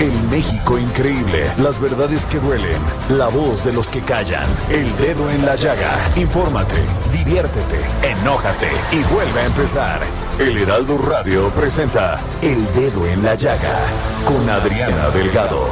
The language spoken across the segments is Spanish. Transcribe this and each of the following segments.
El México increíble. Las verdades que duelen. La voz de los que callan. El dedo en la llaga. Infórmate, diviértete, enójate y vuelve a empezar. El Heraldo Radio presenta El Dedo en la Llaga con Adriana Delgado.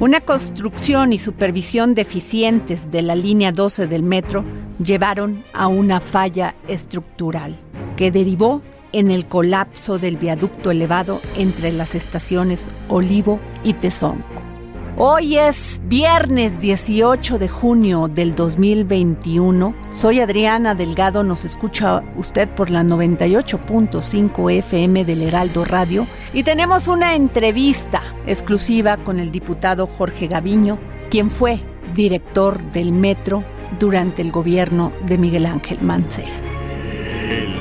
Una construcción y supervisión deficientes de la línea 12 del metro llevaron a una falla estructural que derivó en el colapso del viaducto elevado entre las estaciones Olivo y Tezonco. Hoy es viernes 18 de junio del 2021. Soy Adriana Delgado, nos escucha usted por la 98.5 FM del Heraldo Radio y tenemos una entrevista exclusiva con el diputado Jorge Gaviño, quien fue director del metro durante el gobierno de Miguel Ángel Mancera.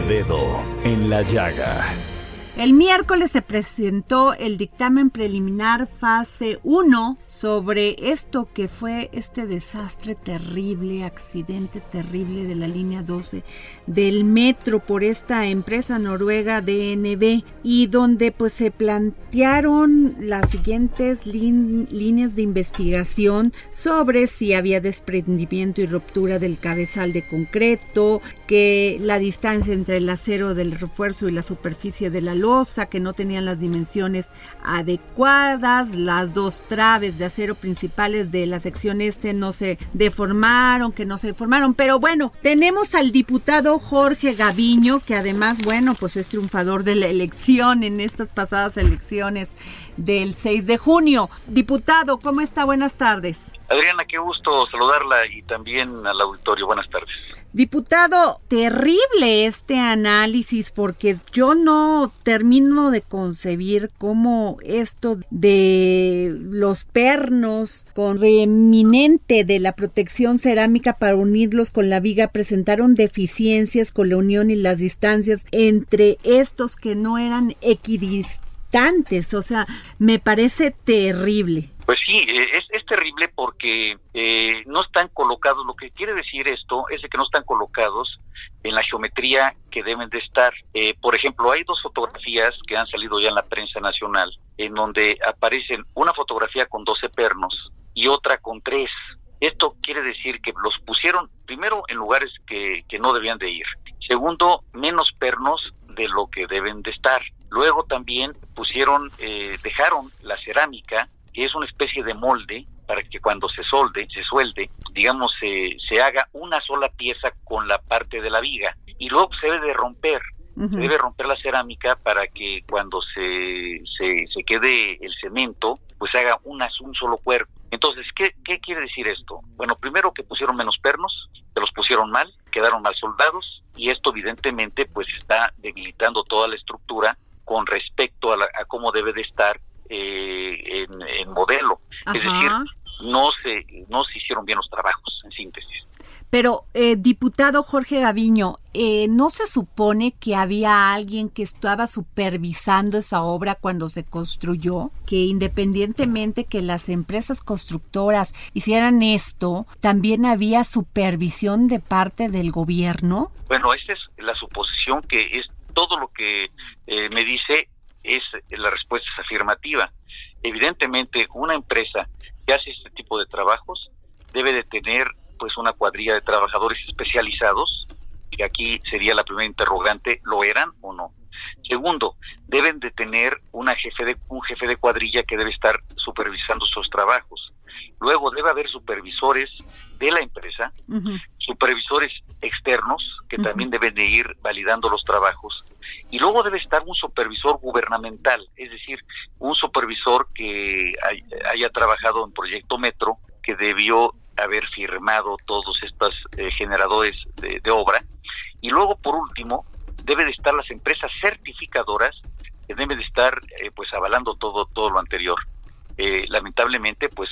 Dedo en la llaga. El miércoles se presentó el dictamen preliminar fase 1 sobre esto que fue este desastre terrible, accidente terrible de la línea 12 del metro por esta empresa noruega DNB y donde pues se plantearon las siguientes líneas de investigación sobre si había desprendimiento y ruptura del cabezal de concreto, que la distancia entre el acero del refuerzo y la superficie de la que no tenían las dimensiones adecuadas, las dos traves de acero principales de la sección este no se deformaron, que no se deformaron, pero bueno, tenemos al diputado Jorge Gaviño, que además, bueno, pues es triunfador de la elección en estas pasadas elecciones del 6 de junio. Diputado, ¿cómo está? Buenas tardes. Adriana, qué gusto saludarla y también al auditorio. Buenas tardes. Diputado, terrible este análisis porque yo no termino de concebir cómo esto de los pernos con reeminente de la protección cerámica para unirlos con la viga presentaron deficiencias con la unión y las distancias entre estos que no eran equidistantes. O sea, me parece terrible. Pues sí, eh, es, terrible porque eh, no están colocados, lo que quiere decir esto es de que no están colocados en la geometría que deben de estar. Eh, por ejemplo, hay dos fotografías que han salido ya en la prensa nacional, en donde aparecen una fotografía con 12 pernos y otra con 3. Esto quiere decir que los pusieron primero en lugares que, que no debían de ir. Segundo, menos pernos de lo que deben de estar. Luego también pusieron, eh, dejaron la cerámica que es una especie de molde para que cuando se solde, se suelde, digamos, se, se haga una sola pieza con la parte de la viga y luego se debe de romper, se debe romper la cerámica para que cuando se, se, se quede el cemento, pues se haga una, un solo cuerpo. Entonces, ¿qué, ¿qué quiere decir esto? Bueno, primero que pusieron menos pernos, que los pusieron mal, quedaron mal soldados y esto evidentemente pues está debilitando toda la estructura con respecto a, la, a cómo debe de estar eh, en, en, modelo. Ajá. Es decir, no se, no se hicieron bien los trabajos, en síntesis. Pero, eh, diputado Jorge Gaviño, eh, ¿no se supone que había alguien que estaba supervisando esa obra cuando se construyó? Que independientemente que las empresas constructoras hicieran esto, también había supervisión de parte del gobierno. Bueno, esa es la suposición que es todo lo que eh, me dice es la respuesta es afirmativa. Evidentemente, una empresa que hace este tipo de trabajos debe de tener pues una cuadrilla de trabajadores especializados y aquí sería la primera interrogante, ¿lo eran o no? Segundo, deben de tener una jefe de, un jefe de cuadrilla que debe estar supervisando sus trabajos. Luego debe haber supervisores de la empresa, supervisores externos que también deben de ir validando los trabajos y luego debe estar un supervisor gubernamental, es decir, un supervisor que haya trabajado en Proyecto Metro, que debió haber firmado todos estos eh, generadores de, obra. Y luego, por último, debe de estar las empresas certificadoras que deben de estar eh, pues avalando todo todo lo anterior. Eh, lamentablemente, pues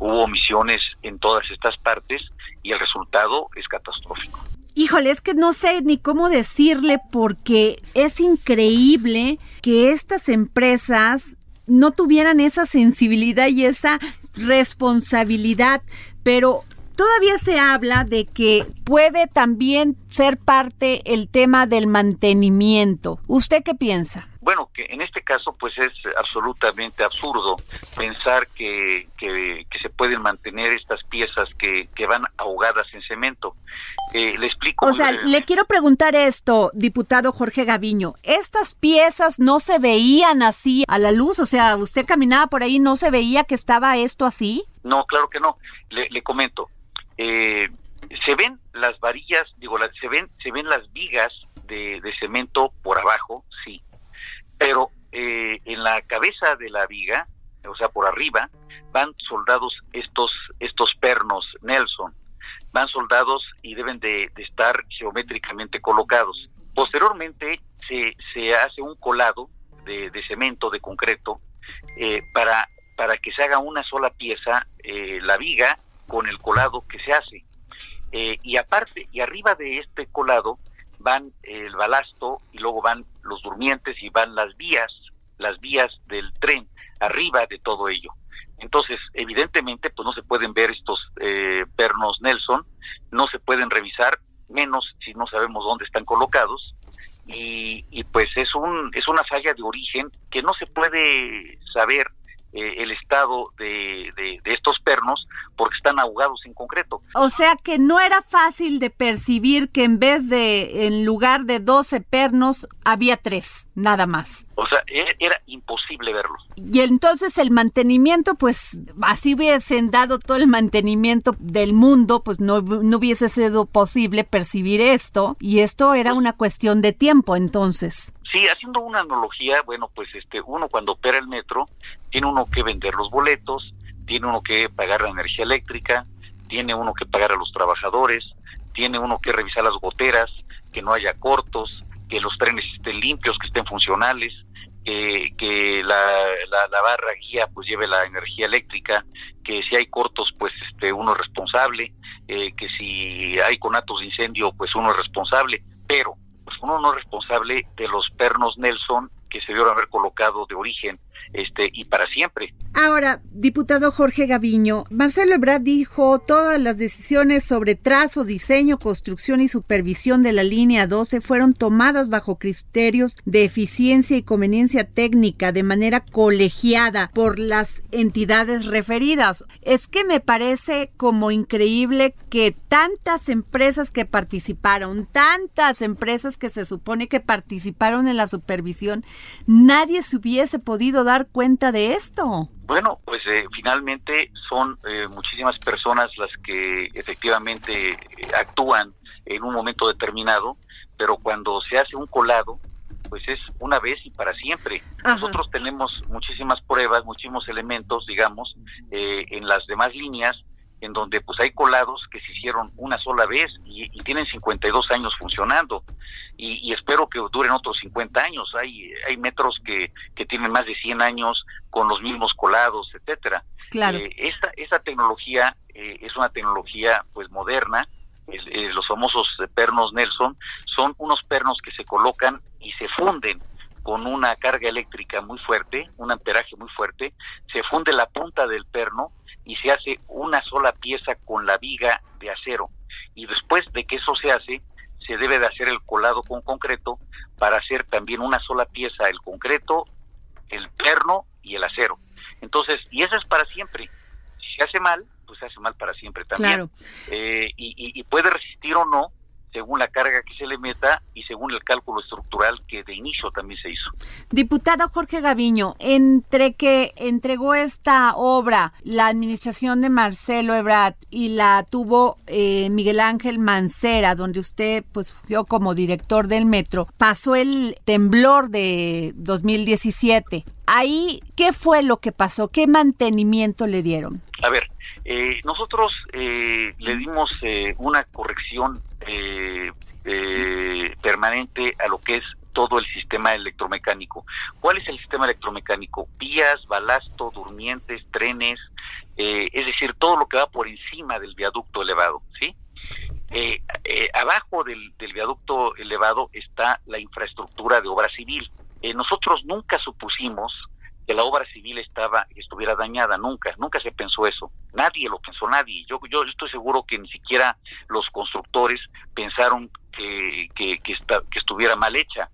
hubo omisiones en todas estas partes y el resultado es catastrófico. Híjole, es que no sé ni cómo decirle porque es increíble que estas empresas no tuvieran esa sensibilidad y esa responsabilidad, pero todavía se habla de que puede también ser parte el tema del mantenimiento. ¿Usted qué piensa? Bueno, que en este caso pues es absolutamente absurdo pensar que, que, se pueden mantener estas piezas que, que van ahogadas en cemento. Eh, le explico. O sea, le quiero preguntar esto, diputado Jorge Gaviño. ¿Estas piezas no se veían así a la luz? O sea, usted caminaba por ahí, ¿no se veía que estaba esto así? No, claro que no. Le, le comento. Eh, se ven las varillas, digo, se ven se ven las vigas de, de cemento por abajo, sí pero eh, en la cabeza de la viga, o sea, por arriba, van soldados estos, estos pernos Nelson, van soldados y deben de, estar geométricamente colocados. Posteriormente se, se hace un colado de, cemento, de concreto, eh, para, para que se haga una sola pieza, eh, la viga, con el colado que se hace. y aparte, y arriba de este colado, van el balasto y luego van los durmientes y van las vías, las vías del tren arriba de todo ello. Entonces, evidentemente, pues no se pueden ver estos eh, pernos Nelson, no se pueden revisar, menos si no sabemos dónde están colocados, y, y pues es un es una falla de origen que no se puede saber eh, el estado de, de, estos pernos porque están ahogados en concreto. O sea que no era fácil de percibir que en vez de, en lugar de 12 pernos, había tres, nada más. O sea, era, imposible verlo. Y entonces el mantenimiento, pues así hubiesen dado todo el mantenimiento del mundo, pues no, no hubiese sido posible percibir esto y esto era una cuestión de tiempo entonces. Sí, haciendo una analogía, bueno, pues este uno cuando opera el metro tiene uno que vender los boletos, tiene uno que pagar la energía eléctrica, tiene uno que pagar a los trabajadores, tiene uno que revisar las goteras, que no haya cortos, que los trenes estén limpios, que estén funcionales, que, la, barra guía pues lleve la energía eléctrica, que si hay cortos pues este uno es responsable, eh, que si hay conatos de incendio pues uno es responsable, pero pues uno no es responsable de los pernos Nelson que se debieron haber colocado de origen este y para siempre. Ahora, diputado Jorge Gaviño, Marcelo Ebrard dijo todas las decisiones sobre trazo, diseño, construcción y supervisión de la línea 12 fueron tomadas bajo criterios de eficiencia y conveniencia técnica de manera colegiada por las entidades referidas. Es que me parece como increíble que tantas empresas que participaron, tantas empresas que se supone que participaron en la supervisión, nadie se hubiese podido dar cuenta de esto. Bueno, pues eh, finalmente son eh, muchísimas personas las que efectivamente eh, actúan en un momento determinado, pero cuando se hace un colado, pues es una vez y para siempre. Nosotros tenemos muchísimas pruebas, muchísimos elementos, digamos, en las demás líneas en donde pues hay colados que se hicieron una sola vez y, y tienen 52 años funcionando y, espero que duren otros 50 años. Hay hay metros que, que tienen más de 100 años con los mismos colados, etcétera. Claro. Eh, esta esta tecnología eh, es una tecnología pues moderna. Eh, los famosos pernos Nelson son unos pernos que se colocan y se funden con una carga eléctrica muy fuerte, un amperaje muy fuerte, se funde la punta del perno y se hace una sola pieza con la viga de acero. Y después de que eso se hace, se debe de hacer el colado con concreto para hacer también una sola pieza, el concreto, el perno y el acero. Entonces, y eso es para siempre. Si se hace mal, pues se hace mal para siempre también. Eh, y, puede resistir o no según la carga que se le meta y según el cálculo estructural que de inicio también se hizo. Diputado Jorge Gaviño, entre que entregó esta obra la administración de Marcelo Ebrard y la tuvo eh, Miguel Ángel Mancera, donde usted pues fue como director del metro, pasó el temblor de 2017. Ahí, ¿qué fue lo que pasó? ¿Qué mantenimiento le dieron? A ver, eh, nosotros eh, le dimos eh, una corrección permanente a lo que es todo el sistema electromecánico. ¿Cuál es el sistema electromecánico? Vías, balasto, durmientes, trenes, es decir, todo lo que va por encima del viaducto elevado, ¿sí? abajo del, del, viaducto elevado está la infraestructura de obra civil. nosotros nunca supusimos que la obra civil estaba estuviera dañada. Nunca nunca se pensó eso. Nadie lo pensó nadie. Yo yo estoy seguro que ni siquiera los constructores pensaron que que, que, estuviera mal hecha.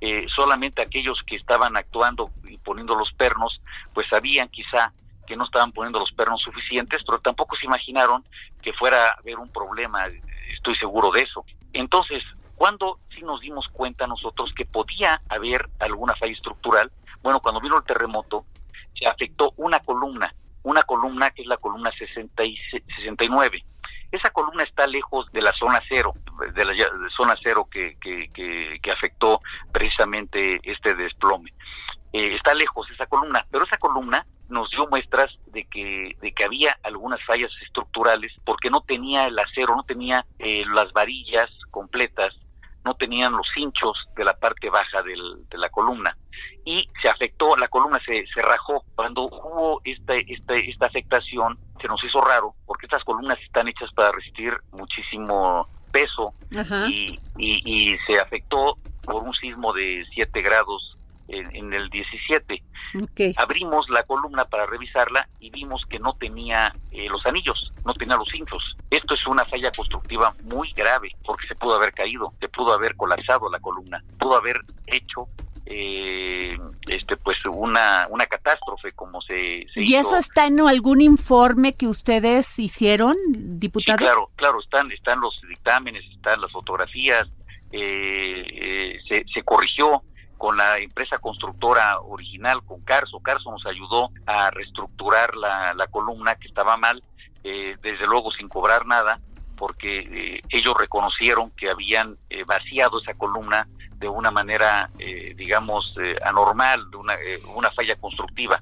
Eh, solamente aquellos que estaban actuando y poniendo los pernos pues sabían quizá que no estaban poniendo los pernos suficientes pero tampoco se imaginaron que fuera a haber un problema estoy seguro de eso. Entonces cuando sí nos dimos cuenta nosotros que podía haber alguna falla estructural bueno, cuando vino el terremoto, se afectó una columna, una columna que es la columna 60 y 69. Esa columna está lejos de la zona cero, de la zona cero que, que, afectó precisamente este desplome. Eh, está lejos esa columna, pero esa columna nos dio muestras de que, de que había algunas fallas estructurales porque no tenía el acero, no tenía eh, las varillas completas no tenían los hinchos de la parte baja del, de la columna y se afectó, la columna se, se rajó. Cuando hubo esta, esta, esta afectación, se nos hizo raro, porque estas columnas están hechas para resistir muchísimo peso y, y, y, se afectó por un sismo de 7 grados en, el 17. Abrimos la columna para revisarla y vimos que no tenía eh, los anillos, no tenía los hinchos. Esto es una falla constructiva muy grave porque se pudo haber caído, se pudo haber colapsado la columna, pudo haber hecho eh, este pues una una catástrofe como se, y eso está en algún informe que ustedes hicieron diputado claro claro están están los dictámenes están las fotografías eh, se, se corrigió con la empresa constructora original, con Carso. Carso nos ayudó a reestructurar la, columna que estaba mal, eh, desde luego sin cobrar nada, porque eh, ellos reconocieron que habían eh, vaciado esa columna de una manera, digamos, anormal, de una, una falla constructiva,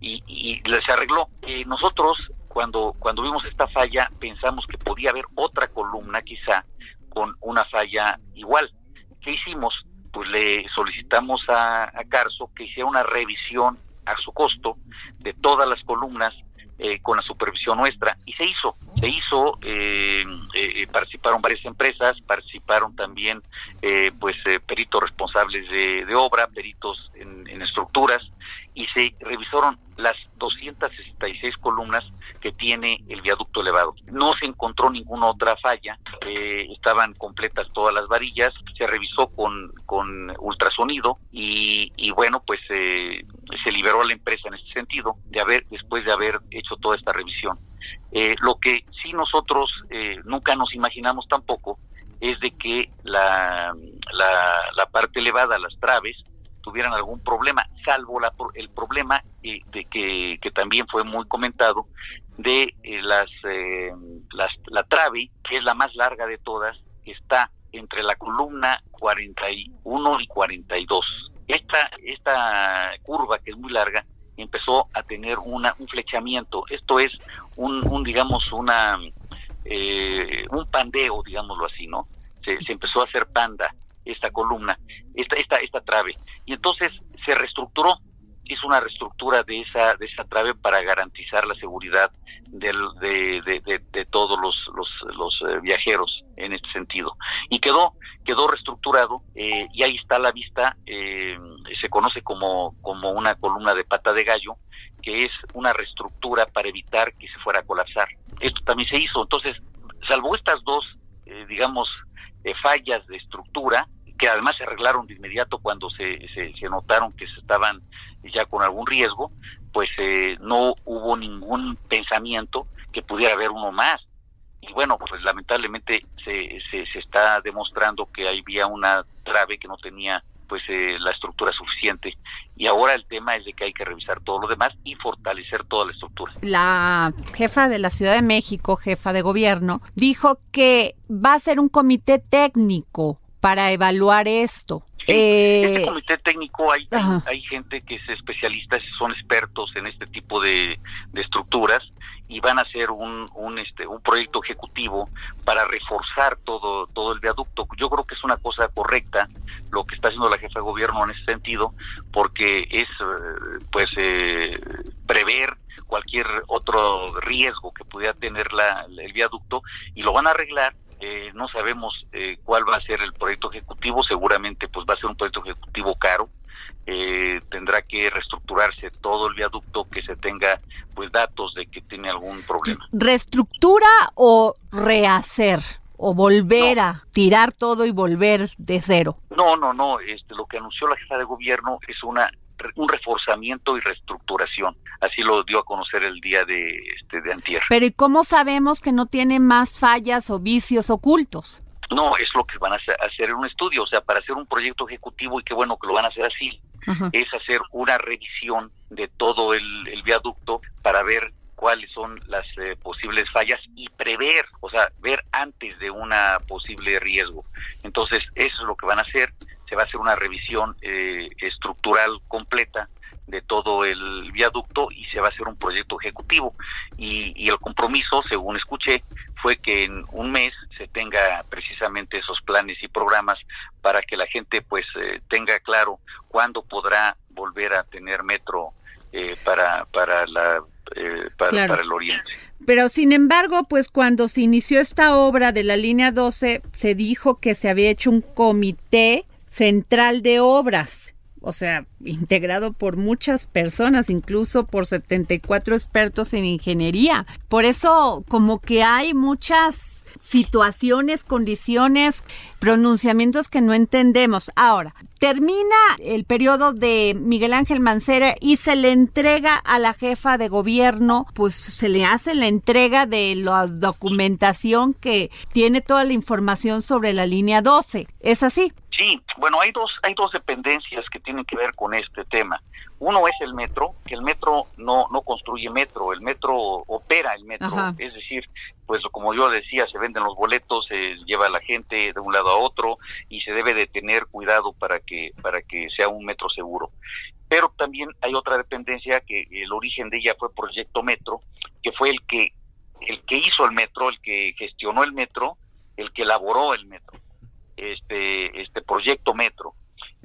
y, y se arregló. nosotros, cuando, cuando vimos esta falla, pensamos que podía haber otra columna quizá con una falla igual. ¿Qué hicimos? Pues le solicitamos a, Carso que hiciera una revisión a su costo de todas las columnas eh, con la supervisión nuestra. Y se hizo, se hizo, eh, eh, participaron varias empresas, participaron también pues peritos responsables de, obra, peritos en, en, estructuras y se revisaron las 266 columnas que tiene el viaducto elevado. No se encontró ninguna otra falla, eh, estaban completas todas las varillas, se revisó con, con ultrasonido y, bueno, pues eh, se liberó a la empresa en este sentido, de haber, después de haber hecho toda esta revisión. Eh, lo que sí nosotros nunca nos imaginamos tampoco es de que la, la, la parte elevada, las traves, tuvieran algún problema, salvo la, el problema eh, de que, también fue muy comentado de eh, las, eh, las, la trave, que es la más larga de todas, que está entre la columna 41 y 42. Esta, esta curva, que es muy larga, empezó a tener una, un flechamiento. Esto es un, un digamos, una, un pandeo, digámoslo así, ¿no? Se empezó a hacer panda esta columna, esta, esta, esta trave. Y entonces se reestructuró, hizo una reestructura de esa, de esa trave para garantizar la seguridad del, de, de, todos los, los, los eh, viajeros en este sentido. Y quedó, quedó reestructurado eh, y ahí está la vista, eh, se conoce como, como una columna de pata de gallo, que es una reestructura para evitar que se fuera a colapsar. Esto también se hizo. Entonces, salvo estas dos, digamos, fallas de estructura, que además se arreglaron de inmediato cuando se, se, notaron que se estaban ya con algún riesgo, pues eh, no hubo ningún pensamiento que pudiera haber uno más. y bueno, pues lamentablemente se, se, se está demostrando que había una trave que no tenía pues eh, la estructura suficiente y ahora el tema es de que hay que revisar todo lo demás y fortalecer toda la estructura. La jefa de la Ciudad de México, jefa de gobierno, dijo que va a ser un comité técnico para evaluar esto. Este comité técnico hay, hay, gente que es especialista, son expertos en este tipo de, de estructuras y van a hacer un, un, este, un proyecto ejecutivo para reforzar todo, todo el viaducto. Yo creo que es una cosa correcta lo que está haciendo la jefa de gobierno en ese sentido, porque es eh, pues eh, prever cualquier otro riesgo que pudiera tener la, el viaducto y lo van a arreglar eh, no sabemos eh, cuál va a ser el proyecto ejecutivo, seguramente pues va a ser un proyecto ejecutivo caro, eh, tendrá que reestructurarse todo el viaducto que se tenga pues datos de que tiene algún problema. ¿Reestructura o rehacer? O volver a tirar todo y volver de cero. No, no, no, este lo que anunció la jefa de gobierno es una un reforzamiento y reestructuración. Así lo dio a conocer el día de este de antier. Pero ¿y cómo sabemos que no tiene más fallas o vicios ocultos? No, es lo que van a hacer en un estudio, o sea, para hacer un proyecto ejecutivo y qué bueno que lo van a hacer así, es hacer una revisión de todo el, viaducto para ver cuáles son las eh, posibles fallas y prever, o sea, ver antes de una posible riesgo. Entonces, eso es lo que van a hacer. Se va a hacer una revisión eh, estructural completa de todo el viaducto y se va a hacer un proyecto ejecutivo. Y, y el compromiso, según escuché, fue que en un mes se tenga precisamente esos planes y programas para que la gente pues eh, tenga claro cuándo podrá volver a tener metro eh, para para la eh, para, para, el oriente. Pero sin embargo, pues cuando se inició esta obra de la línea 12, se dijo que se había hecho un comité central de obras o sea, integrado por muchas personas, incluso por 74 expertos en ingeniería. Por eso, como que hay muchas situaciones, condiciones, pronunciamientos que no entendemos. Ahora, termina el periodo de Miguel Ángel Mancera y se le entrega a la jefa de gobierno, pues se le hace la entrega de la documentación que tiene toda la información sobre la línea 12. ¿Es así? Sí, bueno, hay dos, hay dos dependencias que tienen que ver con este tema. Uno es el metro, que el metro no, no construye metro, el metro opera el metro, es decir, pues como yo decía, se venden los boletos, se lleva a la gente de un lado a otro y se debe de tener cuidado para que, para que sea un metro seguro. Pero también hay otra dependencia que el origen de ella fue Proyecto Metro, que fue el que, el que hizo el metro, el que gestionó el metro, el que elaboró el metro este, este proyecto Metro.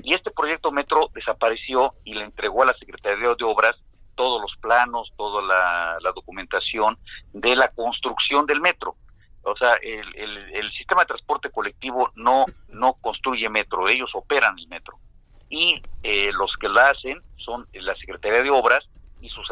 Y este proyecto Metro desapareció y le entregó a la Secretaría de Obras todos los planos, toda la, documentación de la construcción del metro. O sea, el, el, sistema de transporte colectivo no, no construye metro, ellos operan el metro. Y eh, los que lo hacen son la Secretaría de Obras y sus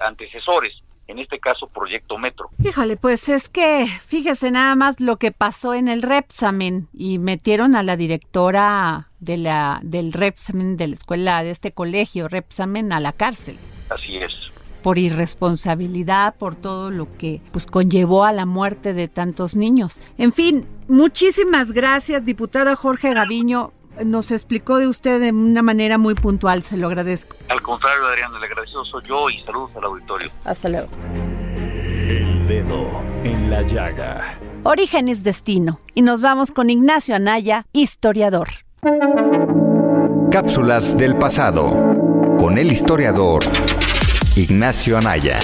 antecesores en este caso Proyecto Metro. Híjole, pues es que fíjese nada más lo que pasó en el Repsamen y metieron a la directora de la del Repsamen de la escuela de este colegio Repsamen a la cárcel. Así es. Por irresponsabilidad, por todo lo que pues conllevó a la muerte de tantos niños. En fin, muchísimas gracias, diputada Jorge Gaviño nos explicó de usted de una manera muy puntual, se lo agradezco. Al contrario, Adrián, el agradecido soy yo y saludos al auditorio. Hasta luego. El dedo en la llaga. Origen es destino. Y nos vamos con Ignacio Anaya, historiador. Cápsulas del pasado. Con el historiador Ignacio Anaya.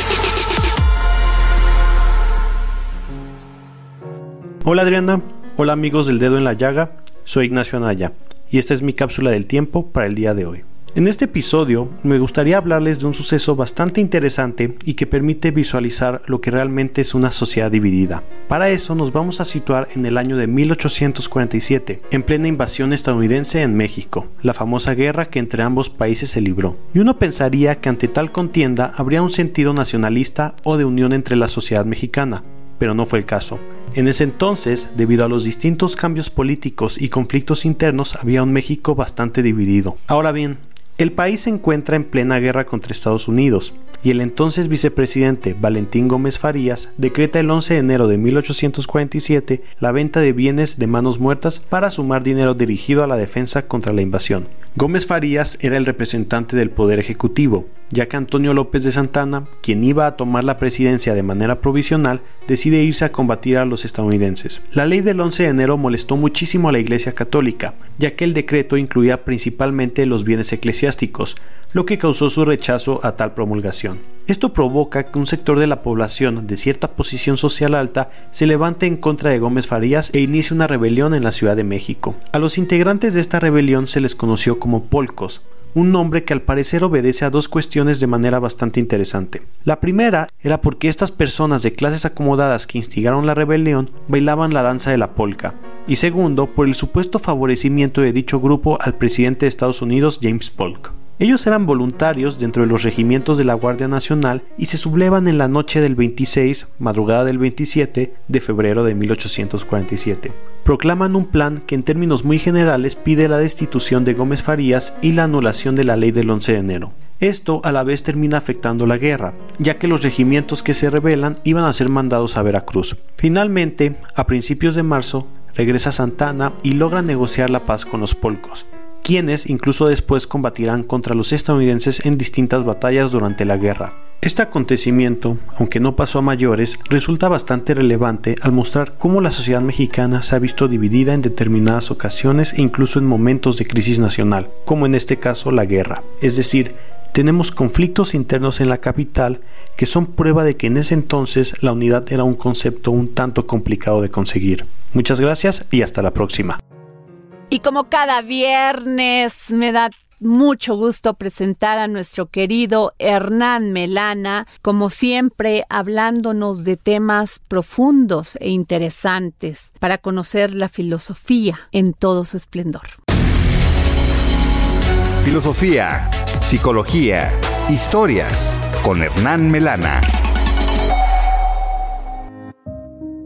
Hola Adriana, hola amigos del dedo en la llaga, soy Ignacio Anaya y esta es mi cápsula del tiempo para el día de hoy. En este episodio me gustaría hablarles de un suceso bastante interesante y que permite visualizar lo que realmente es una sociedad dividida. Para eso nos vamos a situar en el año de 1847, en plena invasión estadounidense en México, la famosa guerra que entre ambos países se libró. Y uno pensaría que ante tal contienda habría un sentido nacionalista o de unión entre la sociedad mexicana, pero no fue el caso. En ese entonces, debido a los distintos cambios políticos y conflictos internos, había un México bastante dividido. Ahora bien, El país se encuentra en plena guerra contra Estados Unidos y el entonces vicepresidente Valentín Gómez Farías decreta el 11 de enero de 1847 la venta de bienes de manos muertas para sumar dinero dirigido a la defensa contra la invasión. Gómez Farías era el representante del Poder Ejecutivo, ya que Antonio López de Santana, quien iba a tomar la presidencia de manera provisional, decide irse a combatir a los estadounidenses. La ley del 11 de enero molestó muchísimo a la Iglesia Católica, ya que el decreto incluía principalmente los bienes eclesiásticos, lo que causó su rechazo a tal promulgación. Esto provoca que un sector de la población de cierta posición social alta se levante en contra de Gómez Farías e inicie una rebelión en la Ciudad de México. A los integrantes de esta rebelión se les conoció como polcos, un nombre que al parecer obedece a dos cuestiones de manera bastante interesante. La primera era porque estas personas de clases acomodadas que instigaron la rebelión bailaban la danza de la polka, y segundo, por el supuesto favorecimiento de dicho grupo al presidente de Estados Unidos James Polk. Ellos eran voluntarios dentro de los regimientos de la Guardia Nacional y se sublevan en la noche del 26, madrugada del 27 de febrero de 1847. Proclaman un plan que en términos muy generales pide la destitución de Gómez Farías y la anulación de la ley del 11 de enero. Esto a la vez termina afectando la guerra, ya que los regimientos que se rebelan iban a ser mandados a Veracruz. Finalmente, a principios de marzo, regresa Santana y logra negociar la paz con los polcos quienes incluso después combatirán contra los estadounidenses en distintas batallas durante la guerra. Este acontecimiento, aunque no pasó a mayores, resulta bastante relevante al mostrar cómo la sociedad mexicana se ha visto dividida en determinadas ocasiones e incluso en momentos de crisis nacional, como en este caso la guerra. Es decir, tenemos conflictos internos en la capital que son prueba de que en ese entonces la unidad era un concepto un tanto complicado de conseguir. Muchas gracias y hasta la próxima. Y como cada viernes me da mucho gusto presentar a nuestro querido Hernán Melana, como siempre hablándonos de temas profundos e interesantes para conocer la filosofía en todo su esplendor. Filosofía, psicología, historias con Hernán Melana.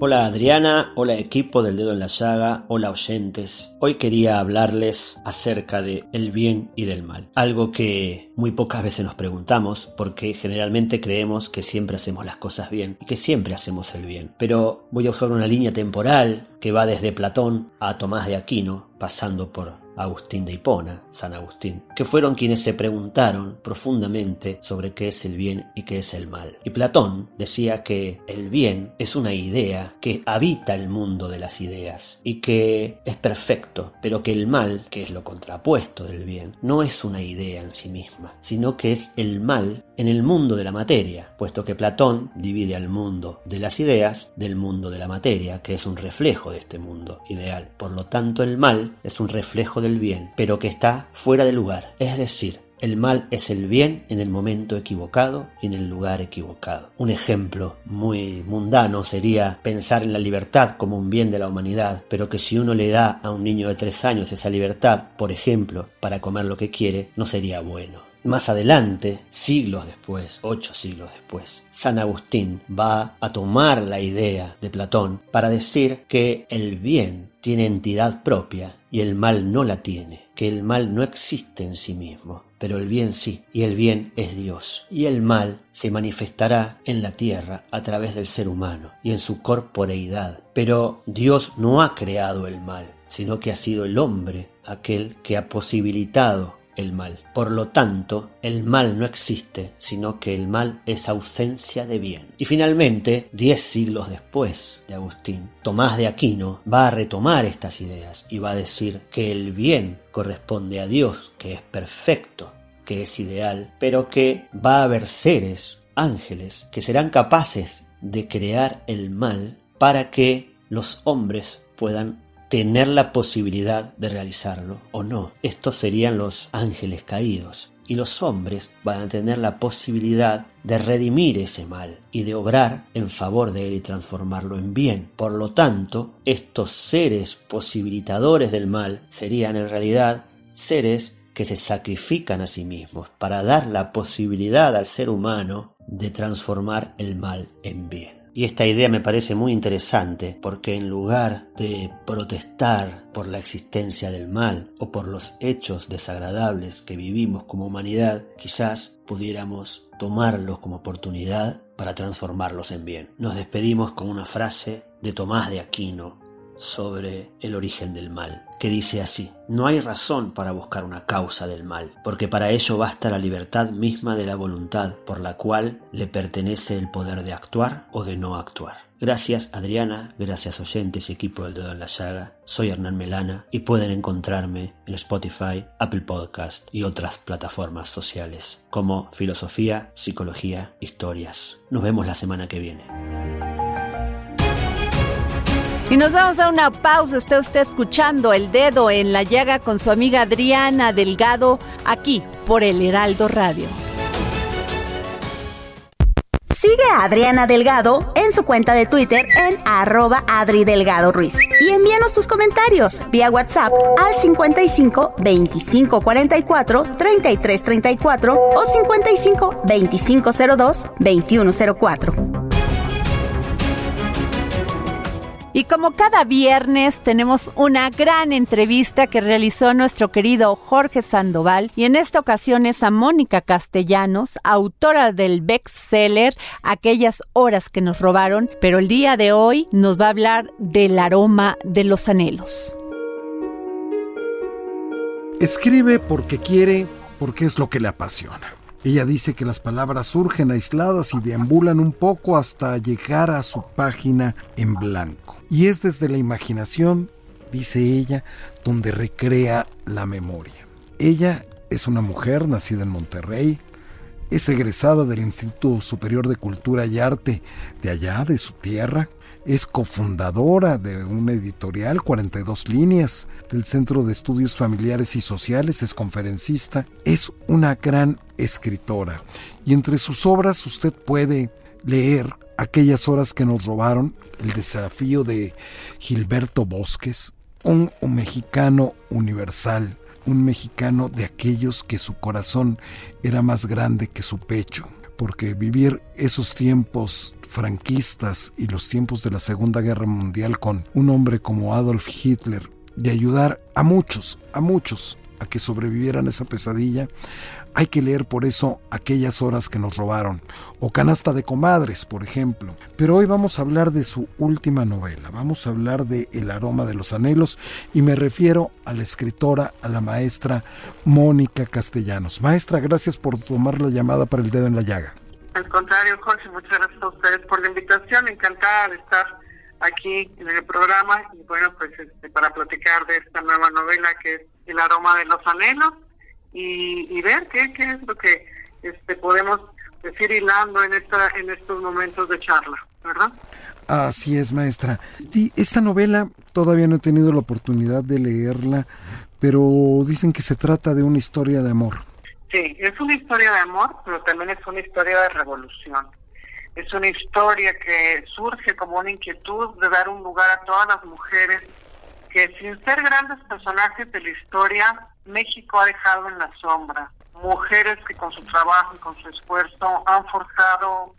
Hola Adriana, hola equipo del dedo en la llaga, hola oyentes. Hoy quería hablarles acerca de el bien y del mal. Algo que muy pocas veces nos preguntamos porque generalmente creemos que siempre hacemos las cosas bien y que siempre hacemos el bien. Pero voy a usar una línea temporal que va desde Platón a Tomás de Aquino, pasando por Agustín de Hipona, San Agustín, que fueron quienes se preguntaron profundamente sobre qué es el bien y qué es el mal. Y Platón decía que el bien es una idea que habita el mundo de las ideas y que es perfecto, pero que el mal, que es lo contrapuesto del bien, no es una idea en sí misma, sino que es el mal en el mundo de la materia, puesto que Platón divide al mundo de las ideas del mundo de la materia, que es un reflejo de este mundo ideal. Por lo tanto, el mal es un reflejo del bien, pero que está fuera de lugar, es decir, el mal es el bien en el momento equivocado y en el lugar equivocado. Un ejemplo muy mundano sería pensar en la libertad como un bien de la humanidad, pero que si uno le da a un niño de tres años esa libertad, por ejemplo, para comer lo que quiere, no sería bueno. Más adelante, siglos después, ocho siglos después, San Agustín va a tomar la idea de Platón para decir que el bien tiene entidad propia y el mal no la tiene, que el mal no existe en sí mismo, pero el bien sí, y el bien es Dios, y el mal se manifestará en la tierra a través del ser humano y en su corporeidad. Pero Dios no ha creado el mal, sino que ha sido el hombre aquel que ha posibilitado el mal. Por lo tanto, el mal no existe, sino que el mal es ausencia de bien. Y finalmente, diez siglos después de Agustín, Tomás de Aquino va a retomar estas ideas y va a decir que el bien corresponde a Dios, que es perfecto, que es ideal, pero que va a haber seres, ángeles, que serán capaces de crear el mal para que los hombres puedan tener la posibilidad de realizarlo o no. Estos serían los ángeles caídos. Y los hombres van a tener la posibilidad de redimir ese mal y de obrar en favor de él y transformarlo en bien. Por lo tanto, estos seres posibilitadores del mal serían en realidad seres que se sacrifican a sí mismos para dar la posibilidad al ser humano de transformar el mal en bien. Y esta idea me parece muy interesante porque en lugar de protestar por la existencia del mal o por los hechos desagradables que vivimos como humanidad, quizás pudiéramos tomarlos como oportunidad para transformarlos en bien. Nos despedimos con una frase de Tomás de Aquino sobre el origen del mal, que dice así, no hay razón para buscar una causa del mal, porque para ello basta la libertad misma de la voluntad, por la cual le pertenece el poder de actuar o de no actuar. Gracias Adriana, gracias oyentes y equipo del dedo en la llaga. Soy Hernán Melana y pueden encontrarme en Spotify, Apple Podcast y otras plataformas sociales como Filosofía, Psicología, Historias. Nos vemos la semana que viene. Y nos vamos a una pausa. Está usted escuchando El Dedo en la Llaga con su amiga Adriana Delgado aquí por el Heraldo Radio. Sigue a Adriana Delgado en su cuenta de Twitter en arroba Adri Delgado Ruiz. Y envíanos tus comentarios vía WhatsApp al 55 25 44 33 34 o 55 25 02 21 04. Y como cada viernes tenemos una gran entrevista que realizó nuestro querido Jorge Sandoval y en esta ocasión es a Mónica Castellanos, autora del bestseller Aquellas horas que nos robaron, pero el día de hoy nos va a hablar del aroma de los anhelos. Escribe porque quiere, porque es lo que le apasiona. Ella dice que las palabras surgen aisladas y deambulan un poco hasta llegar a su página en blanco. Y es desde la imaginación, dice ella, donde recrea la memoria. Ella es una mujer nacida en Monterrey, es egresada del Instituto Superior de Cultura y Arte de allá, de su tierra, es cofundadora de una editorial, 42 líneas, del Centro de Estudios Familiares y Sociales, es conferencista, es una gran escritora. Y entre sus obras usted puede leer aquellas horas que nos robaron, el desafío de Gilberto Bosques, un, un mexicano universal, un mexicano de aquellos que su corazón era más grande que su pecho porque vivir esos tiempos franquistas y los tiempos de la Segunda Guerra Mundial con un hombre como Adolf Hitler y ayudar a muchos, a muchos a que sobrevivieran esa pesadilla, hay que leer por eso aquellas horas que nos robaron, o Canasta de Comadres, por ejemplo. Pero hoy vamos a hablar de su última novela, vamos a hablar de El aroma de los anhelos, y me refiero a la escritora, a la maestra Mónica Castellanos. Maestra, gracias por tomar la llamada para el dedo en la llaga. Al contrario, Jorge, muchas gracias a ustedes por la invitación, encantada de estar aquí en el programa y bueno, pues este, para platicar de esta nueva novela que es El aroma de los anhelos y, ver qué, qué es lo que este, podemos decir hilando en, esta, en estos momentos de charla, ¿verdad? Así es, maestra. esta novela todavía no he tenido la oportunidad de leerla, pero dicen que se trata de una historia de amor. Sí, es una historia de amor, pero también es una historia de revolución. Es una historia que surge como una inquietud de dar un lugar a todas las mujeres que sin ser grandes personajes de la historia, México ha dejado en la sombra. Mujeres que con su trabajo y con su esfuerzo han forjado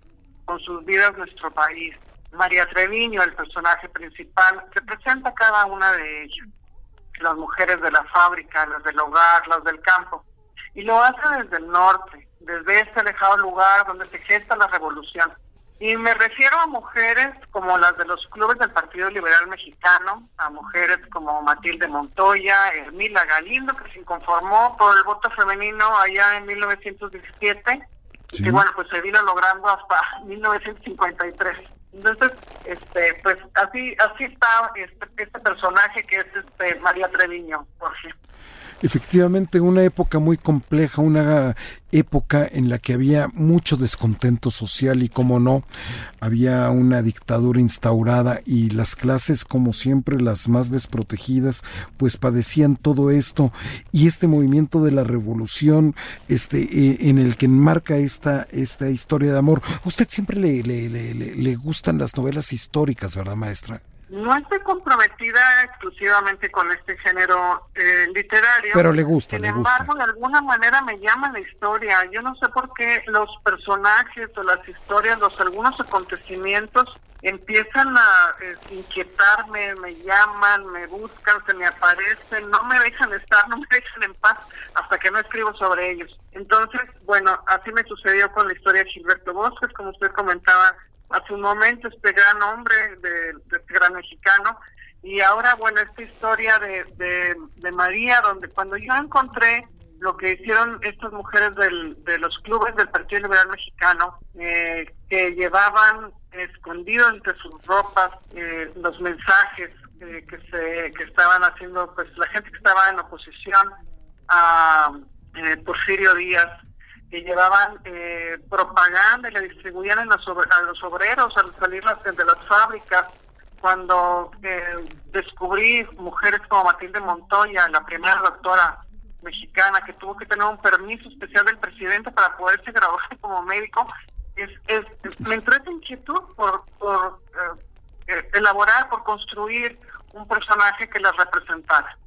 con sus vidas nuestro país. María Treviño, el personaje principal, representa cada una de ellas. Las mujeres de la fábrica, las del hogar, las del campo. Y lo hace desde el norte, desde este alejado lugar donde se gesta la revolución. Y me refiero a mujeres como las de los clubes del Partido Liberal Mexicano, a mujeres como Matilde Montoya, Hermila Galindo, que se inconformó por el voto femenino allá en 1917, y bueno, pues se vino logrando hasta 1953. Entonces, este, pues así así está este, este personaje que es este María Treviño, por ejemplo efectivamente una época muy compleja, una época en la que había mucho descontento social y como no, había una dictadura instaurada y las clases como siempre las más desprotegidas pues padecían todo esto y este movimiento de la revolución este eh, en el que enmarca esta esta historia de amor. usted siempre le, le, le, le gustan las novelas históricas, ¿verdad, maestra? No estoy comprometida exclusivamente con este género eh, literario. Pero le gusta, Sin le embargo, gusta. de alguna manera me llama la historia. Yo no sé por qué los personajes o las historias, los algunos acontecimientos empiezan a eh, inquietarme, me llaman, me buscan, se me aparecen, no me dejan estar, no me dejan en paz hasta que no escribo sobre ellos. Entonces, bueno, así me sucedió con la historia de Gilberto Bosques, como usted comentaba hace un momento, este gran hombre, de, de este gran mexicano, y ahora, bueno, esta historia de, de, de María, donde cuando yo encontré lo que hicieron estas mujeres del, de los clubes del Partido Liberal Mexicano, eh, que llevaban escondido entre sus ropas eh, los mensajes eh, que se que estaban haciendo pues la gente que estaba en oposición a eh, Porfirio Díaz que llevaban eh, propaganda y la distribuían en los a los obreros al salir las- de las fábricas cuando eh, descubrí mujeres como Matilde Montoya, la primera doctora mexicana que tuvo que tener un permiso especial del presidente para poderse graduar como médico, es, es- me entró esa inquietud por, por eh, eh, elaborar, por construir un personaje que las representara.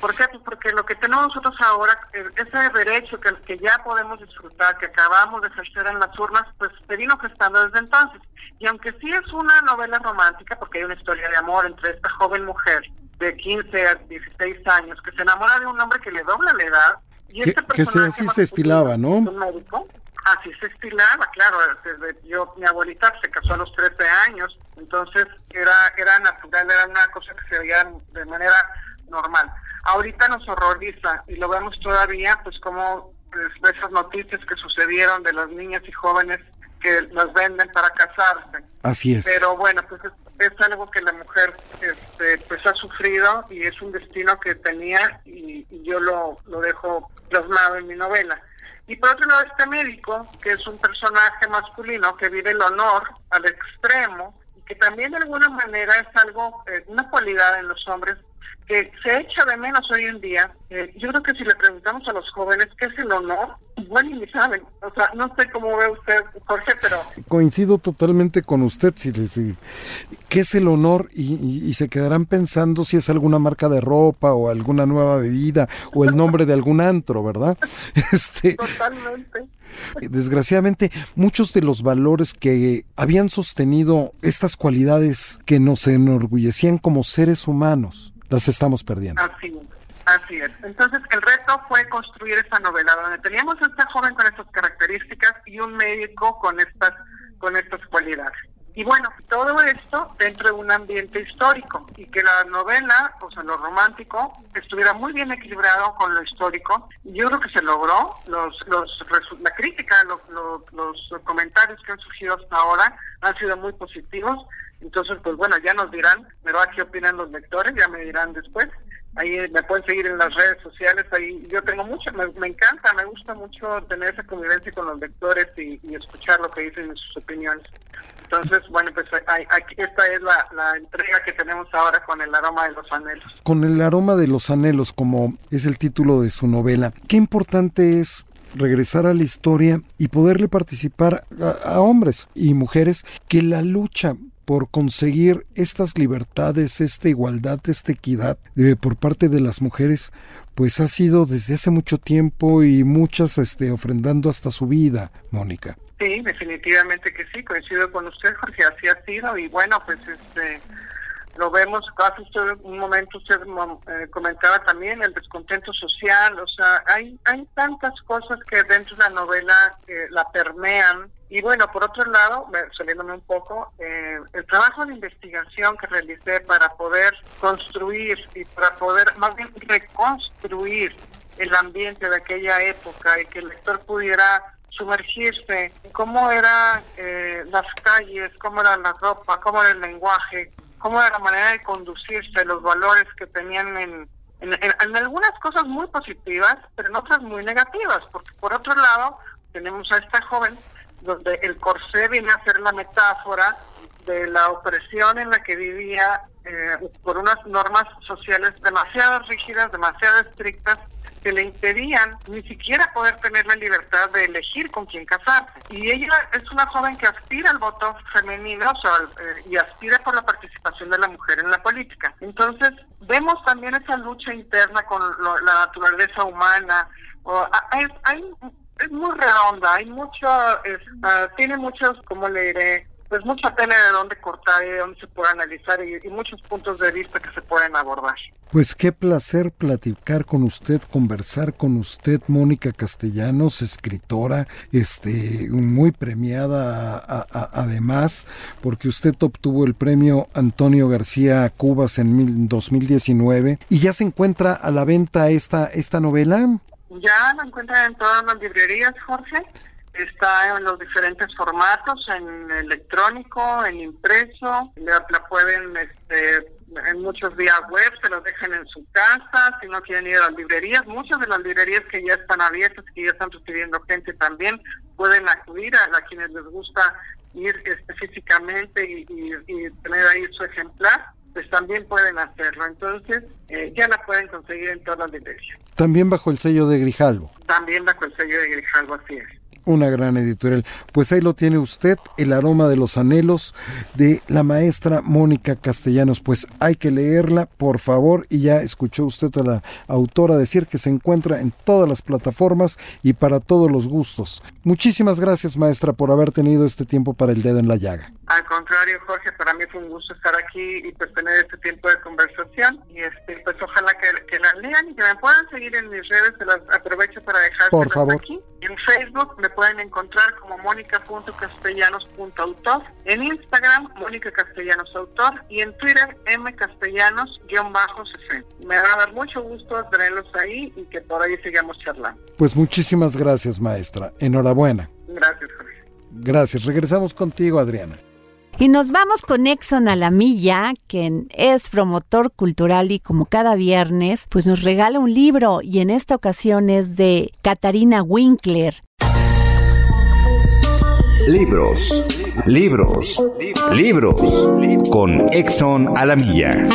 ¿Por qué? Pues porque lo que tenemos nosotros ahora, eh, ese derecho que, que ya podemos disfrutar, que acabamos de ejercer en las urnas, pues se vino gestando desde entonces. Y aunque sí es una novela romántica, porque hay una historia de amor entre esta joven mujer de 15 a 16 años que se enamora de un hombre que le dobla la edad, y este que se, así se estilaba, ¿no? un médico, así se estilaba, claro, desde yo, mi abuelita se casó a los 13 años, entonces era, era natural, era una cosa que se veía de manera normal. Ahorita nos horroriza y lo vemos todavía, pues como pues, esas noticias que sucedieron de las niñas y jóvenes que las venden para casarse. Así es. Pero bueno, pues es, es algo que la mujer este, pues ha sufrido y es un destino que tenía y, y yo lo, lo dejo plasmado en mi novela. Y por otro lado, este médico, que es un personaje masculino que vive el honor al extremo y que también de alguna manera es algo, eh, una cualidad en los hombres que se echa de menos hoy en día. Eh, yo creo que si le preguntamos a los jóvenes qué es el honor, igual ni saben. O sea, no sé cómo ve usted, Jorge, pero Coincido totalmente con usted, si, si- ¿qué es el honor? Y, y- y se quedarán pensando si es alguna marca de ropa o alguna nueva bebida o el nombre de algún antro, ¿verdad? Este, totalmente. desgraciadamente, muchos de los valores que habían sostenido estas cualidades que nos enorgullecían como seres humanos, las estamos perdiendo. Así es, así es. Entonces, el reto fue construir esta novela donde teníamos a esta joven con estas características y un médico con estas con estas cualidades. Y bueno, todo esto dentro de un ambiente histórico y que la novela, o sea, lo romántico, estuviera muy bien equilibrado con lo histórico. Yo creo que se logró. Los, los, la crítica, lo- lo- los comentarios que han surgido hasta ahora han sido muy positivos. Entonces, pues bueno, ya nos dirán, ¿verdad? ¿Qué opinan los lectores? Ya me dirán después. Ahí me pueden seguir en las redes sociales. Ahí yo tengo mucho, me, me encanta, me gusta mucho tener esa convivencia con los lectores y, y escuchar lo que dicen en sus opiniones. Entonces, bueno, pues aquí esta es la, la entrega que tenemos ahora con el aroma de los anhelos. Con el aroma de los anhelos, como es el título de su novela, qué importante es regresar a la historia y poderle participar a, a hombres y mujeres que la lucha por conseguir estas libertades, esta igualdad, esta equidad eh, por parte de las mujeres, pues ha sido desde hace mucho tiempo y muchas este, ofrendando hasta su vida, Mónica. Sí, definitivamente que sí, coincido con usted, Jorge, así ha sido y bueno, pues este lo vemos, hace usted un momento usted eh, comentaba también el descontento social, o sea, hay hay tantas cosas que dentro de la novela eh, la permean y bueno, por otro lado, me- saliéndome un poco, eh, el trabajo de investigación que realicé para poder construir y para poder más bien reconstruir el ambiente de aquella época y que el lector pudiera sumergirse cómo eran eh, las calles, cómo era la ropa, cómo era el lenguaje, cómo era la manera de conducirse, los valores que tenían en, en, en- en algunas cosas muy positivas, pero en otras muy negativas, porque por otro lado tenemos a esta joven donde el corsé viene a ser la metáfora de la opresión en la que vivía eh, por unas normas sociales demasiado rígidas, demasiado estrictas, que le impedían ni siquiera poder tener la libertad de elegir con quién casarse. Y ella es una joven que aspira al voto femenino eh, y aspira por la participación de la mujer en la política. Entonces, vemos también esa lucha interna con la naturaleza humana. O, hay, es muy redonda, hay mucho, ah, tiene muchos, como le diré, pues mucha tela de dónde cortar y de dónde se puede analizar y, muchos puntos de vista que se pueden abordar. Pues qué placer platicar con usted, conversar con usted, Mónica Castellanos, escritora, este, muy premiada además, porque usted obtuvo el premio Antonio García Cubas en 2019 y ya se encuentra a la venta esta, esta novela. Ya la encuentran en todas las librerías, Jorge. Está en los diferentes formatos, en electrónico, en impreso, la, pueden este, en muchos días web, se los dejan en su casa, si no quieren ir a las librerías, muchas de las librerías que ya están abiertas, que ya están recibiendo gente también, pueden acudir a, quienes les gusta ir específicamente y, tener ahí su ejemplar pues también pueden hacerlo. Entonces, eh, ya la pueden conseguir en todas las librerías. También bajo el sello de Grijalvo. También bajo el sello de Grijalvo, así es una gran editorial. Pues ahí lo tiene usted, El aroma de los anhelos de la maestra Mónica Castellanos. Pues hay que leerla, por favor, y ya escuchó usted a la autora decir que se encuentra en todas las plataformas y para todos los gustos. Muchísimas gracias, maestra, por haber tenido este tiempo para el dedo en la llaga. Al contrario, Jorge, para mí fue un gusto estar aquí y pues tener este tiempo de conversación. Y este, pues ojalá que, la lean y que me puedan seguir en mis redes. Se las aprovecho para dejar por favor. aquí. En Facebook me pueden encontrar como mónica.castellanos.autor. En Instagram, Mónica Castellanos Autor. Y en Twitter, mcastellanos-cc. Me va a dar mucho gusto tenerlos ahí y que por ahí sigamos charlando. Pues muchísimas gracias, maestra. Enhorabuena. Gracias, Jorge. Gracias. Regresamos contigo, Adriana. Y nos vamos con Exxon a la Milla, quien es promotor cultural y como cada viernes, pues nos regala un libro y en esta ocasión es de Katarina Winkler. Libros, libros, libros con Exxon a la Milla.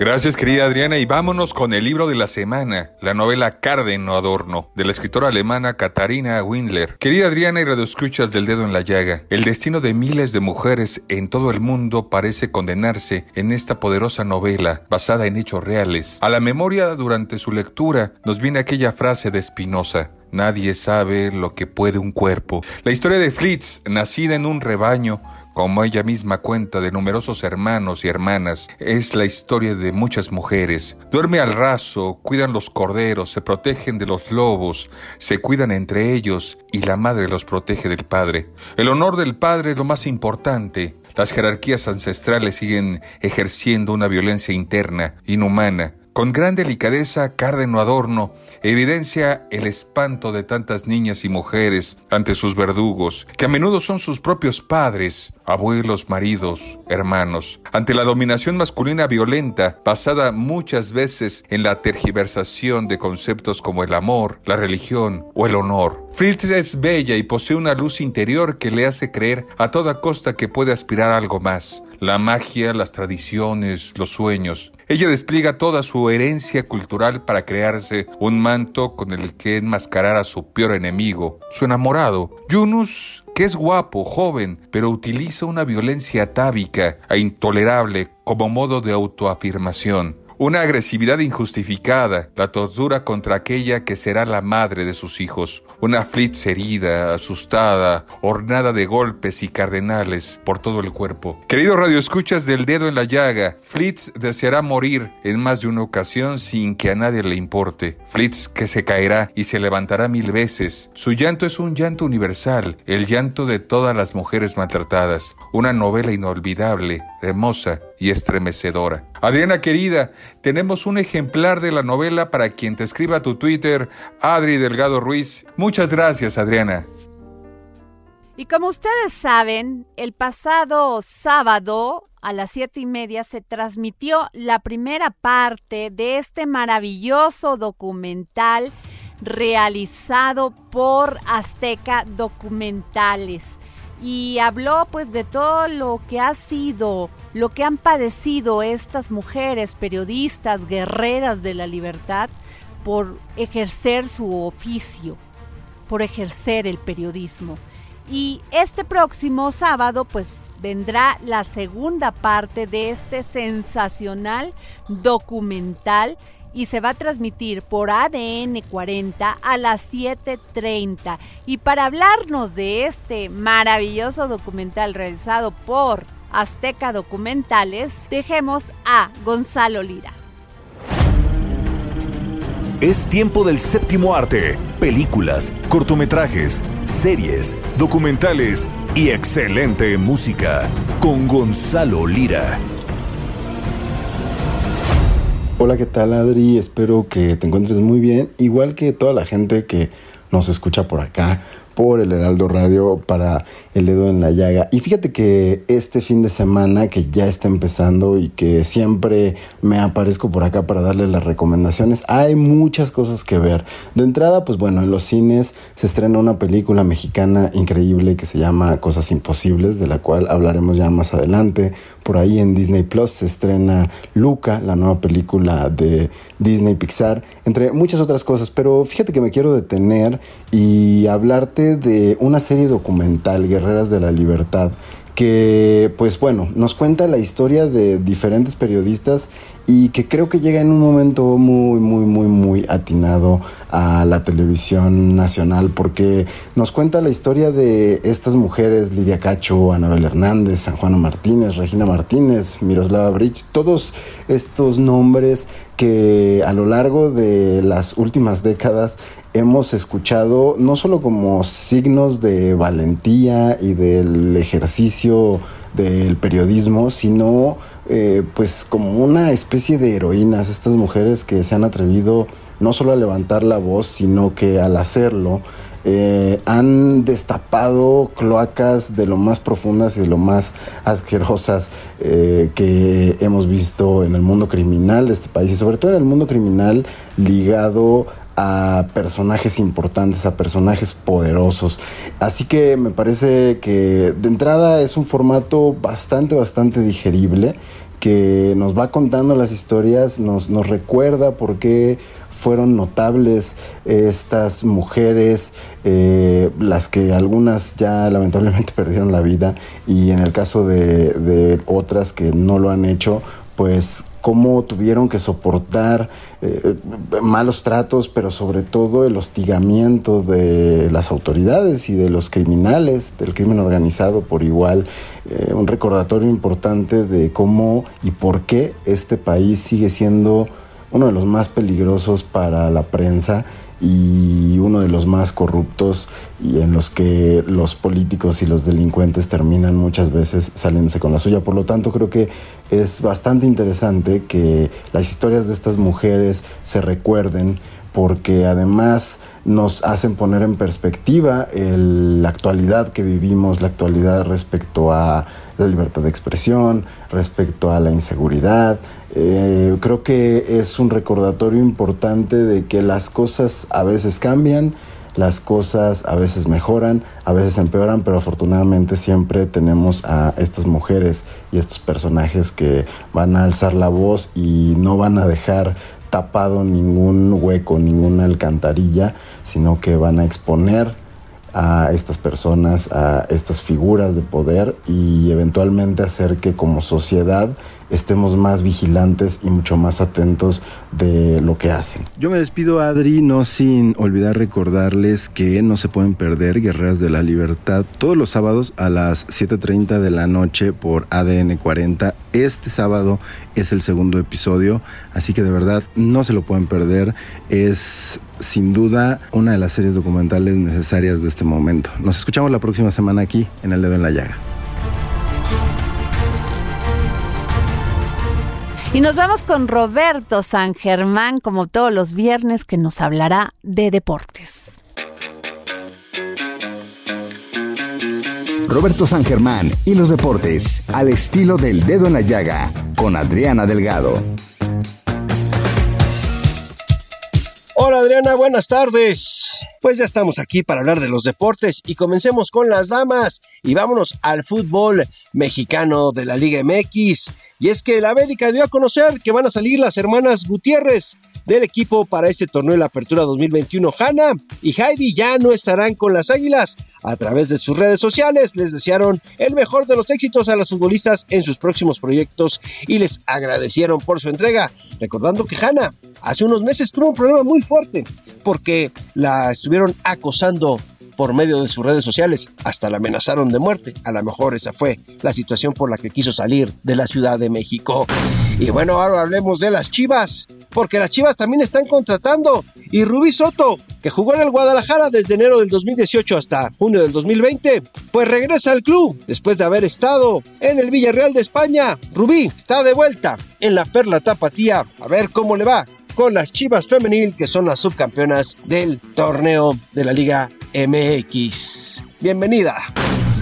Gracias querida Adriana y vámonos con el libro de la semana, la novela Carden o Adorno, de la escritora alemana Katharina Windler. Querida Adriana y radioescuchas del dedo en la llaga, el destino de miles de mujeres en todo el mundo parece condenarse en esta poderosa novela basada en hechos reales. A la memoria durante su lectura nos viene aquella frase de Spinoza, Nadie sabe lo que puede un cuerpo. La historia de Fritz, nacida en un rebaño, como ella misma cuenta de numerosos hermanos y hermanas, es la historia de muchas mujeres. Duerme al raso, cuidan los corderos, se protegen de los lobos, se cuidan entre ellos y la madre los protege del padre. El honor del padre es lo más importante. Las jerarquías ancestrales siguen ejerciendo una violencia interna, inhumana, con gran delicadeza, Cárdeno Adorno evidencia el espanto de tantas niñas y mujeres ante sus verdugos, que a menudo son sus propios padres, abuelos, maridos, hermanos, ante la dominación masculina violenta, basada muchas veces en la tergiversación de conceptos como el amor, la religión o el honor. Fritz es bella y posee una luz interior que le hace creer a toda costa que puede aspirar a algo más. La magia, las tradiciones, los sueños. Ella despliega toda su herencia cultural para crearse un manto con el que enmascarar a su peor enemigo, su enamorado. Yunus, que es guapo, joven, pero utiliza una violencia atávica e intolerable como modo de autoafirmación una agresividad injustificada, la tortura contra aquella que será la madre de sus hijos, una Flitz herida, asustada, ornada de golpes y cardenales por todo el cuerpo. Querido Radio Escuchas del dedo en la llaga, Flitz deseará morir en más de una ocasión sin que a nadie le importe. Flitz que se caerá y se levantará mil veces. Su llanto es un llanto universal, el llanto de todas las mujeres maltratadas. Una novela inolvidable, hermosa y estremecedora. Adriana querida, tenemos un ejemplar de la novela para quien te escriba tu Twitter, Adri Delgado Ruiz. Muchas gracias, Adriana. Y como ustedes saben, el pasado sábado a las siete y media se transmitió la primera parte de este maravilloso documental realizado por Azteca Documentales y habló pues de todo lo que ha sido, lo que han padecido estas mujeres periodistas, guerreras de la libertad por ejercer su oficio, por ejercer el periodismo. Y este próximo sábado pues vendrá la segunda parte de este sensacional documental y se va a transmitir por ADN 40 a las 7.30. Y para hablarnos de este maravilloso documental realizado por Azteca Documentales, dejemos a Gonzalo Lira. Es tiempo del séptimo arte, películas, cortometrajes, series, documentales y excelente música con Gonzalo Lira. Hola, ¿qué tal Adri? Espero que te encuentres muy bien, igual que toda la gente que nos escucha por acá por el Heraldo Radio para El Dedo en la Llaga. Y fíjate que este fin de semana que ya está empezando y que siempre me aparezco por acá para darle las recomendaciones, hay muchas cosas que ver. De entrada, pues bueno, en los cines se estrena una película mexicana increíble que se llama Cosas Imposibles, de la cual hablaremos ya más adelante. Por ahí en Disney Plus se estrena Luca, la nueva película de Disney Pixar, entre muchas otras cosas. Pero fíjate que me quiero detener y hablarte de una serie documental, Guerreras de la Libertad, que pues bueno, nos cuenta la historia de diferentes periodistas y que creo que llega en un momento muy, muy, muy, muy atinado a la televisión nacional porque nos cuenta la historia de estas mujeres, Lidia Cacho, Anabel Hernández, San Juana Martínez, Regina Martínez, Miroslava Bridge, todos estos nombres que a lo largo de las últimas décadas hemos escuchado no solo como signos de valentía y del ejercicio del periodismo, sino eh, pues como una especie de heroínas, estas mujeres que se han atrevido no solo a levantar la voz, sino que al hacerlo eh, han destapado cloacas de lo más profundas y de lo más asquerosas eh, que hemos visto en el mundo criminal de este país y sobre todo en el mundo criminal ligado a personajes importantes, a personajes poderosos. Así que me parece que de entrada es un formato bastante, bastante digerible que nos va contando las historias, nos, nos recuerda por qué fueron notables estas mujeres, eh, las que algunas ya lamentablemente perdieron la vida y en el caso de, de otras que no lo han hecho, pues cómo tuvieron que soportar eh, malos tratos, pero sobre todo el hostigamiento de las autoridades y de los criminales, del crimen organizado por igual. Eh, un recordatorio importante de cómo y por qué este país sigue siendo uno de los más peligrosos para la prensa y uno de los más corruptos y en los que los políticos y los delincuentes terminan muchas veces saliéndose con la suya. Por lo tanto, creo que es bastante interesante que las historias de estas mujeres se recuerden porque además nos hacen poner en perspectiva la actualidad que vivimos, la actualidad respecto a la libertad de expresión, respecto a la inseguridad. Eh, creo que es un recordatorio importante de que las cosas a veces cambian, las cosas a veces mejoran, a veces empeoran, pero afortunadamente siempre tenemos a estas mujeres y estos personajes que van a alzar la voz y no van a dejar tapado ningún hueco, ninguna alcantarilla, sino que van a exponer a estas personas, a estas figuras de poder y eventualmente hacer que como sociedad estemos más vigilantes y mucho más atentos de lo que hacen. Yo me despido, Adri, no sin olvidar recordarles que no se pueden perder Guerreras de la Libertad todos los sábados a las 7.30 de la noche por ADN 40. Este sábado es el segundo episodio, así que de verdad no se lo pueden perder. Es sin duda una de las series documentales necesarias de este momento. Nos escuchamos la próxima semana aquí en El Dedo en la Llaga. Y nos vamos con Roberto San Germán, como todos los viernes, que nos hablará de deportes. Roberto San Germán y los deportes, al estilo del dedo en la llaga, con Adriana Delgado. Hola Adriana, buenas tardes. Pues ya estamos aquí para hablar de los deportes y comencemos con las damas y vámonos al fútbol mexicano de la Liga MX. Y es que la América dio a conocer que van a salir las hermanas Gutiérrez del equipo para este torneo de la Apertura 2021. Hanna y Heidi ya no estarán con las Águilas. A través de sus redes sociales les desearon el mejor de los éxitos a las futbolistas en sus próximos proyectos y les agradecieron por su entrega, recordando que Hanna hace unos meses tuvo un problema muy fuerte porque la estuvieron acosando por medio de sus redes sociales, hasta la amenazaron de muerte. A lo mejor esa fue la situación por la que quiso salir de la Ciudad de México. Y bueno, ahora hablemos de las Chivas, porque las Chivas también están contratando. Y Rubí Soto, que jugó en el Guadalajara desde enero del 2018 hasta junio del 2020, pues regresa al club después de haber estado en el Villarreal de España. Rubí está de vuelta en la Perla Tapatía. A ver cómo le va con las Chivas Femenil, que son las subcampeonas del torneo de la Liga MX. Bienvenida.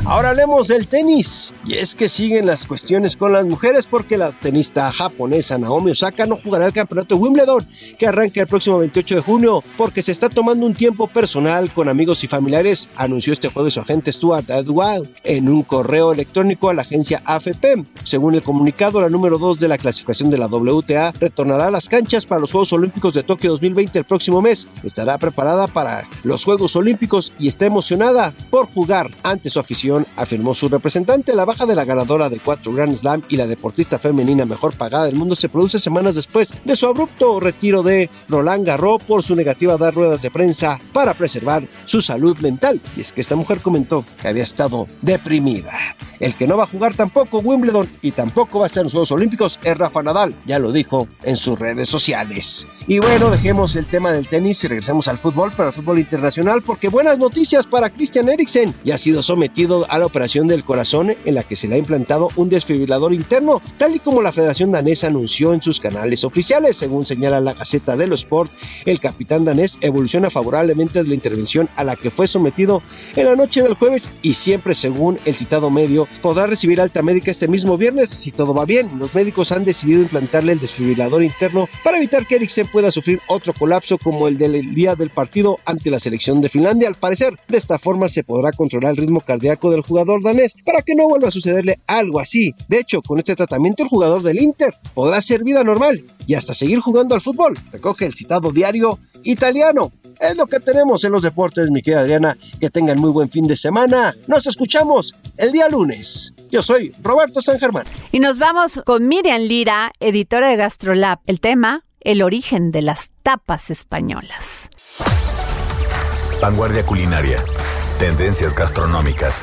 Ahora hablemos del tenis. Y es que siguen las cuestiones con las mujeres porque la tenista japonesa Naomi Osaka no jugará el campeonato de Wimbledon que arranca el próximo 28 de junio porque se está tomando un tiempo personal con amigos y familiares, anunció este jueves su agente Stuart Edward en un correo electrónico a la agencia AFP. Según el comunicado, la número 2 de la clasificación de la WTA retornará a las canchas para los Juegos Olímpicos de Tokio 2020 el próximo mes. Estará preparada para los Juegos Olímpicos y está emocionada por jugar ante su afición afirmó su representante. La baja de la ganadora de cuatro Grand Slam y la deportista femenina mejor pagada del mundo se produce semanas después de su abrupto retiro de Roland Garros por su negativa a dar ruedas de prensa para preservar su salud mental. Y es que esta mujer comentó que había estado deprimida. El que no va a jugar tampoco Wimbledon y tampoco va a estar en los Juegos Olímpicos es Rafa Nadal, ya lo dijo en sus redes sociales. Y bueno, dejemos el tema del tenis y regresamos al fútbol, para el fútbol internacional, porque buenas noticias para Christian Eriksen. Ya ha sido sometido a la operación del corazón en la que se le ha implantado un desfibrilador interno, tal y como la Federación Danesa anunció en sus canales oficiales. Según señala la Gaceta de los Sport, el capitán danés evoluciona favorablemente de la intervención a la que fue sometido en la noche del jueves y siempre según el citado medio podrá recibir alta médica este mismo viernes si todo va bien. Los médicos han decidido implantarle el desfibrilador interno para evitar que Eriksen pueda sufrir otro colapso como el del día del partido ante la selección de Finlandia. Al parecer, de esta forma se podrá controlar el ritmo cardíaco del jugador danés para que no vuelva a sucederle algo así. De hecho, con este tratamiento el jugador del Inter podrá ser vida normal y hasta seguir jugando al fútbol. Recoge el citado diario italiano. Es lo que tenemos en los deportes, mi querida Adriana. Que tengan muy buen fin de semana. Nos escuchamos el día lunes. Yo soy Roberto San Germán. Y nos vamos con Miriam Lira, editora de Gastrolab. El tema, el origen de las tapas españolas. Vanguardia culinaria. Tendencias gastronómicas.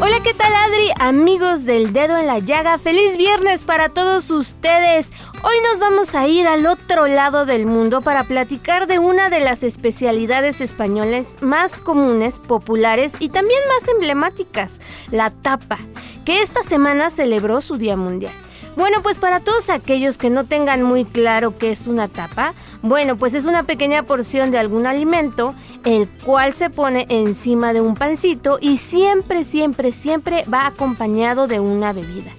Hola, ¿qué tal Adri? Amigos del dedo en la llaga, feliz viernes para todos ustedes. Hoy nos vamos a ir al otro lado del mundo para platicar de una de las especialidades españolas más comunes, populares y también más emblemáticas, la tapa, que esta semana celebró su Día Mundial. Bueno, pues para todos aquellos que no tengan muy claro qué es una tapa, bueno, pues es una pequeña porción de algún alimento, el cual se pone encima de un pancito y siempre, siempre, siempre va acompañado de una bebida.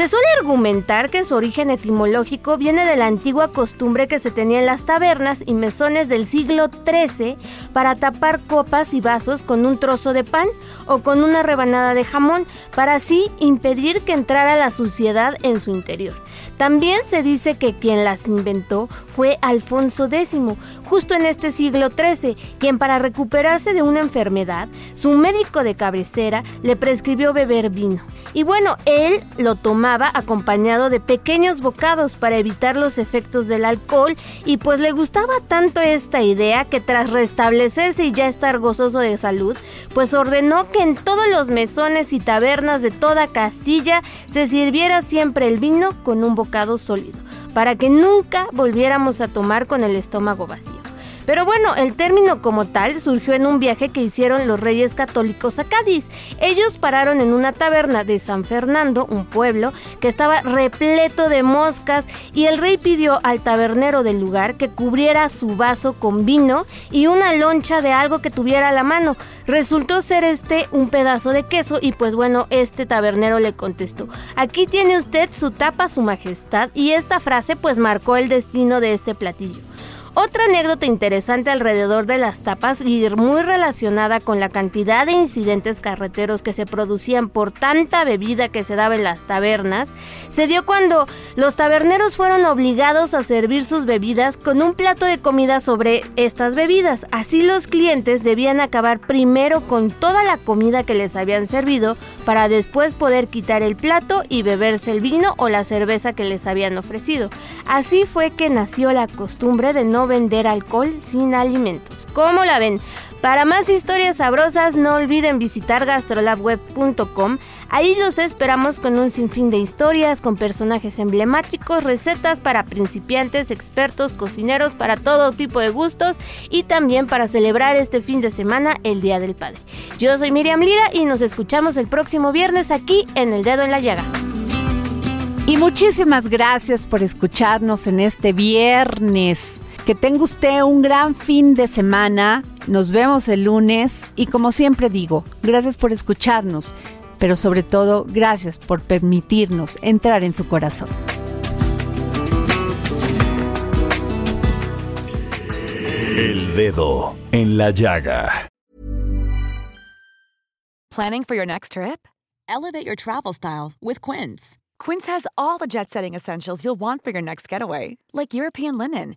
Se suele argumentar que su origen etimológico viene de la antigua costumbre que se tenía en las tabernas y mesones del siglo XIII para tapar copas y vasos con un trozo de pan o con una rebanada de jamón para así impedir que entrara la suciedad en su interior. También se dice que quien las inventó fue Alfonso X, justo en este siglo XIII, quien para recuperarse de una enfermedad, su médico de cabecera le prescribió beber vino. Y bueno, él lo tomaba acompañado de pequeños bocados para evitar los efectos del alcohol y pues le gustaba tanto esta idea que tras restablecerse y ya estar gozoso de salud, pues ordenó que en todos los mesones y tabernas de toda Castilla se sirviera siempre el vino con un bocado sólido, para que nunca volviéramos a tomar con el estómago vacío. Pero bueno, el término como tal surgió en un viaje que hicieron los reyes católicos a Cádiz. Ellos pararon en una taberna de San Fernando, un pueblo que estaba repleto de moscas y el rey pidió al tabernero del lugar que cubriera su vaso con vino y una loncha de algo que tuviera a la mano. Resultó ser este un pedazo de queso y pues bueno, este tabernero le contestó, aquí tiene usted su tapa, su majestad y esta frase pues marcó el destino de este platillo. Otra anécdota interesante alrededor de las tapas y muy relacionada con la cantidad de incidentes carreteros que se producían por tanta bebida que se daba en las tabernas, se dio cuando los taberneros fueron obligados a servir sus bebidas con un plato de comida sobre estas bebidas. Así los clientes debían acabar primero con toda la comida que les habían servido para después poder quitar el plato y beberse el vino o la cerveza que les habían ofrecido. Así fue que nació la costumbre de no vender alcohol sin alimentos. ¿Cómo la ven? Para más historias sabrosas no olviden visitar gastrolabweb.com. Ahí los esperamos con un sinfín de historias, con personajes emblemáticos, recetas para principiantes, expertos, cocineros, para todo tipo de gustos y también para celebrar este fin de semana el Día del Padre. Yo soy Miriam Lira y nos escuchamos el próximo viernes aquí en El Dedo en la Llaga. Y muchísimas gracias por escucharnos en este viernes. Que tenga usted un gran fin de semana. Nos vemos el lunes y como siempre digo, gracias por escucharnos, pero sobre todo gracias por permitirnos entrar en su corazón. El dedo en la llaga. Planning for your next trip? Elevate your travel style with Quince. Quince has all the jet setting essentials you'll want for your next getaway, like European linen